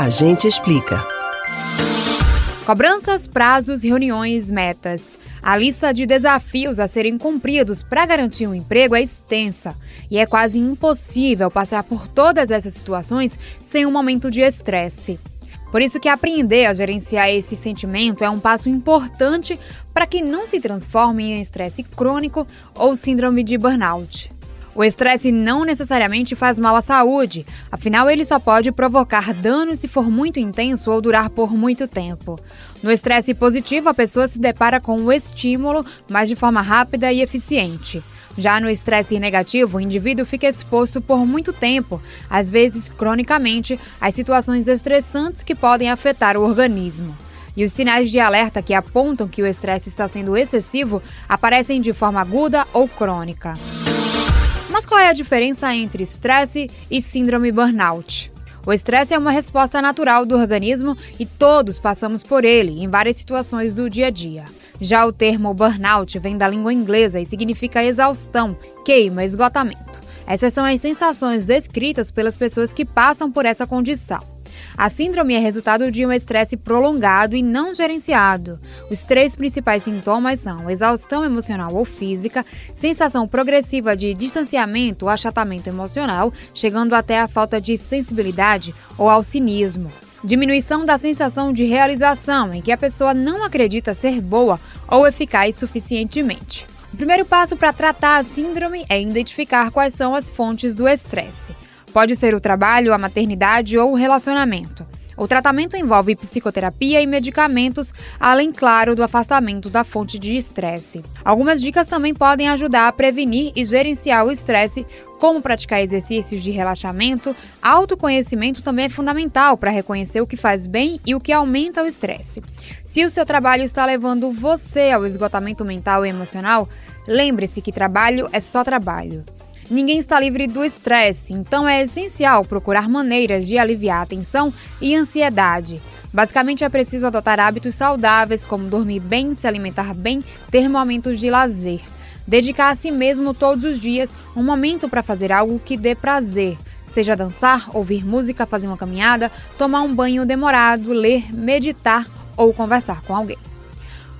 A gente explica. Cobranças, prazos, reuniões, metas. A lista de desafios a serem cumpridos para garantir um emprego é extensa e é quase impossível passar por todas essas situações sem um momento de estresse. Por isso que aprender a gerenciar esse sentimento é um passo importante para que não se transforme em estresse crônico ou síndrome de burnout. O estresse não necessariamente faz mal à saúde, afinal, ele só pode provocar danos se for muito intenso ou durar por muito tempo. No estresse positivo, a pessoa se depara com o estímulo, mas de forma rápida e eficiente. Já no estresse negativo, o indivíduo fica exposto por muito tempo, às vezes cronicamente, às situações estressantes que podem afetar o organismo. E os sinais de alerta que apontam que o estresse está sendo excessivo aparecem de forma aguda ou crônica. Mas qual é a diferença entre estresse e síndrome burnout? O estresse é uma resposta natural do organismo e todos passamos por ele em várias situações do dia a dia. Já o termo burnout vem da língua inglesa e significa exaustão, queima, esgotamento. Essas são as sensações descritas pelas pessoas que passam por essa condição. A síndrome é resultado de um estresse prolongado e não gerenciado. Os três principais sintomas são exaustão emocional ou física, sensação progressiva de distanciamento ou achatamento emocional, chegando até a falta de sensibilidade ou ao cinismo. Diminuição da sensação de realização, em que a pessoa não acredita ser boa ou eficaz suficientemente. O primeiro passo para tratar a síndrome é identificar quais são as fontes do estresse. Pode ser o trabalho, a maternidade ou o relacionamento. O tratamento envolve psicoterapia e medicamentos, além, claro, do afastamento da fonte de estresse. Algumas dicas também podem ajudar a prevenir e gerenciar o estresse, como praticar exercícios de relaxamento. Autoconhecimento também é fundamental para reconhecer o que faz bem e o que aumenta o estresse. Se o seu trabalho está levando você ao esgotamento mental e emocional, lembre-se que trabalho é só trabalho. Ninguém está livre do estresse, então é essencial procurar maneiras de aliviar a tensão e ansiedade. Basicamente é preciso adotar hábitos saudáveis, como dormir bem, se alimentar bem, ter momentos de lazer. Dedicar a si mesmo todos os dias um momento para fazer algo que dê prazer, seja dançar, ouvir música, fazer uma caminhada, tomar um banho demorado, ler, meditar ou conversar com alguém.